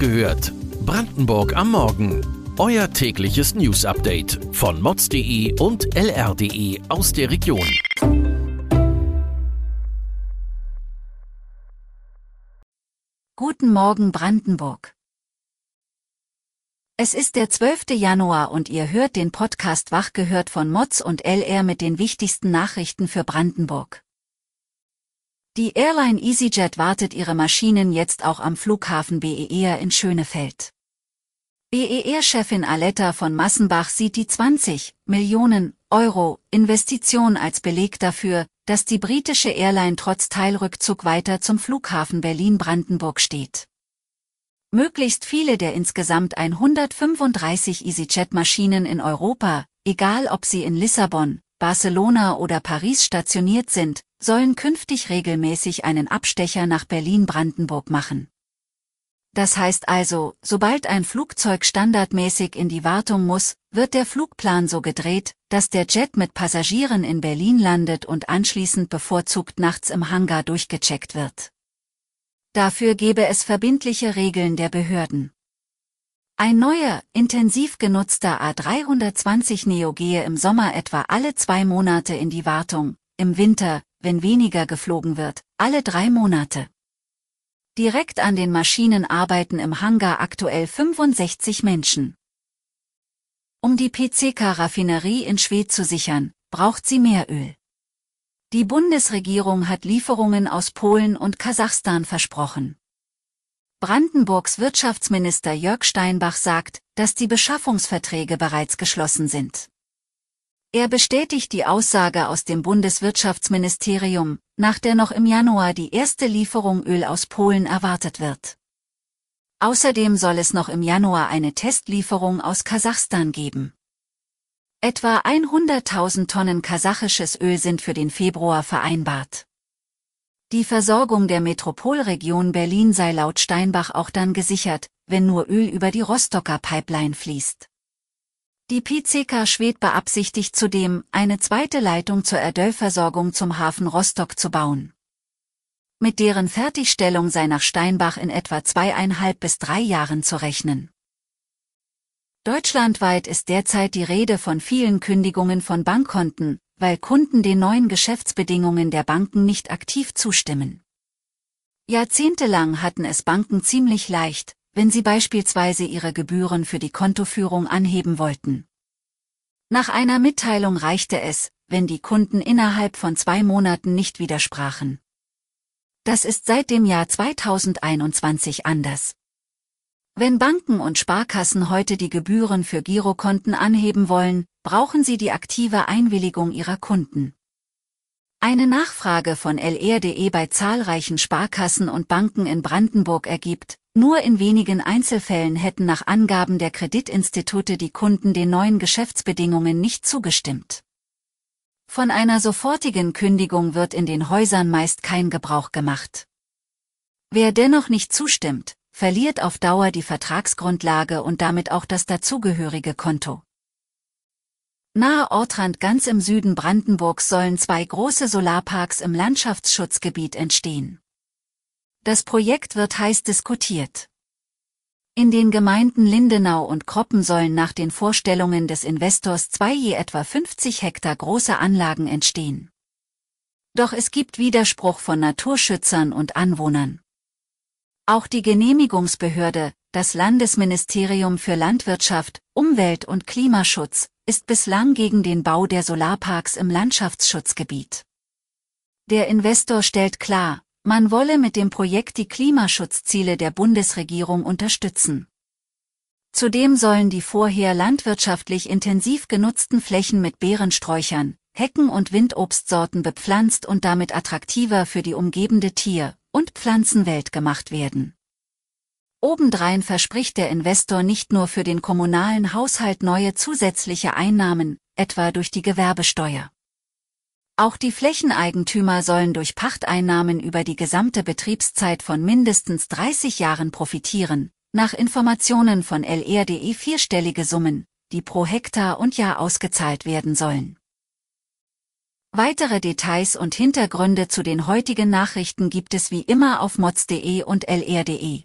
gehört. Brandenburg am Morgen. Euer tägliches News-Update von mods.de und lr.de aus der Region. Guten Morgen Brandenburg. Es ist der 12. Januar und ihr hört den Podcast Wach gehört von Mods und LR mit den wichtigsten Nachrichten für Brandenburg. Die Airline EasyJet wartet ihre Maschinen jetzt auch am Flughafen BER in Schönefeld. BER-Chefin Aletta von Massenbach sieht die 20 Millionen Euro Investition als Beleg dafür, dass die britische Airline trotz Teilrückzug weiter zum Flughafen Berlin-Brandenburg steht. Möglichst viele der insgesamt 135 EasyJet-Maschinen in Europa, egal ob sie in Lissabon, Barcelona oder Paris stationiert sind, sollen künftig regelmäßig einen Abstecher nach Berlin-Brandenburg machen. Das heißt also, sobald ein Flugzeug standardmäßig in die Wartung muss, wird der Flugplan so gedreht, dass der Jet mit Passagieren in Berlin landet und anschließend bevorzugt nachts im Hangar durchgecheckt wird. Dafür gebe es verbindliche Regeln der Behörden. Ein neuer, intensiv genutzter A320 Neo gehe im Sommer etwa alle zwei Monate in die Wartung, im Winter, wenn weniger geflogen wird, alle drei Monate. Direkt an den Maschinen arbeiten im Hangar aktuell 65 Menschen. Um die PCK-Raffinerie in Schwedt zu sichern, braucht sie mehr Öl. Die Bundesregierung hat Lieferungen aus Polen und Kasachstan versprochen. Brandenburgs Wirtschaftsminister Jörg Steinbach sagt, dass die Beschaffungsverträge bereits geschlossen sind. Er bestätigt die Aussage aus dem Bundeswirtschaftsministerium, nach der noch im Januar die erste Lieferung Öl aus Polen erwartet wird. Außerdem soll es noch im Januar eine Testlieferung aus Kasachstan geben. Etwa 100.000 Tonnen kasachisches Öl sind für den Februar vereinbart. Die Versorgung der Metropolregion Berlin sei laut Steinbach auch dann gesichert, wenn nur Öl über die Rostocker Pipeline fließt. Die PCK Schwed beabsichtigt zudem, eine zweite Leitung zur Erdölversorgung zum Hafen Rostock zu bauen. Mit deren Fertigstellung sei nach Steinbach in etwa zweieinhalb bis drei Jahren zu rechnen. Deutschlandweit ist derzeit die Rede von vielen Kündigungen von Bankkonten, weil Kunden den neuen Geschäftsbedingungen der Banken nicht aktiv zustimmen. Jahrzehntelang hatten es Banken ziemlich leicht, wenn sie beispielsweise ihre Gebühren für die Kontoführung anheben wollten. Nach einer Mitteilung reichte es, wenn die Kunden innerhalb von zwei Monaten nicht widersprachen. Das ist seit dem Jahr 2021 anders. Wenn Banken und Sparkassen heute die Gebühren für Girokonten anheben wollen, brauchen sie die aktive Einwilligung ihrer Kunden. Eine Nachfrage von lr.de bei zahlreichen Sparkassen und Banken in Brandenburg ergibt, nur in wenigen Einzelfällen hätten nach Angaben der Kreditinstitute die Kunden den neuen Geschäftsbedingungen nicht zugestimmt. Von einer sofortigen Kündigung wird in den Häusern meist kein Gebrauch gemacht. Wer dennoch nicht zustimmt, verliert auf Dauer die Vertragsgrundlage und damit auch das dazugehörige Konto. Nahe Ortrand ganz im Süden Brandenburgs sollen zwei große Solarparks im Landschaftsschutzgebiet entstehen. Das Projekt wird heiß diskutiert. In den Gemeinden Lindenau und Kroppen sollen nach den Vorstellungen des Investors zwei je etwa 50 Hektar große Anlagen entstehen. Doch es gibt Widerspruch von Naturschützern und Anwohnern. Auch die Genehmigungsbehörde, das Landesministerium für Landwirtschaft, Umwelt und Klimaschutz, ist bislang gegen den Bau der Solarparks im Landschaftsschutzgebiet. Der Investor stellt klar, man wolle mit dem Projekt die Klimaschutzziele der Bundesregierung unterstützen. Zudem sollen die vorher landwirtschaftlich intensiv genutzten Flächen mit Beerensträuchern, Hecken und Windobstsorten bepflanzt und damit attraktiver für die umgebende Tier- und Pflanzenwelt gemacht werden. Obendrein verspricht der Investor nicht nur für den kommunalen Haushalt neue zusätzliche Einnahmen, etwa durch die Gewerbesteuer. Auch die Flächeneigentümer sollen durch Pachteinnahmen über die gesamte Betriebszeit von mindestens 30 Jahren profitieren, nach Informationen von LR.de vierstellige Summen, die pro Hektar und Jahr ausgezahlt werden sollen. Weitere Details und Hintergründe zu den heutigen Nachrichten gibt es wie immer auf mods.de und lr.de.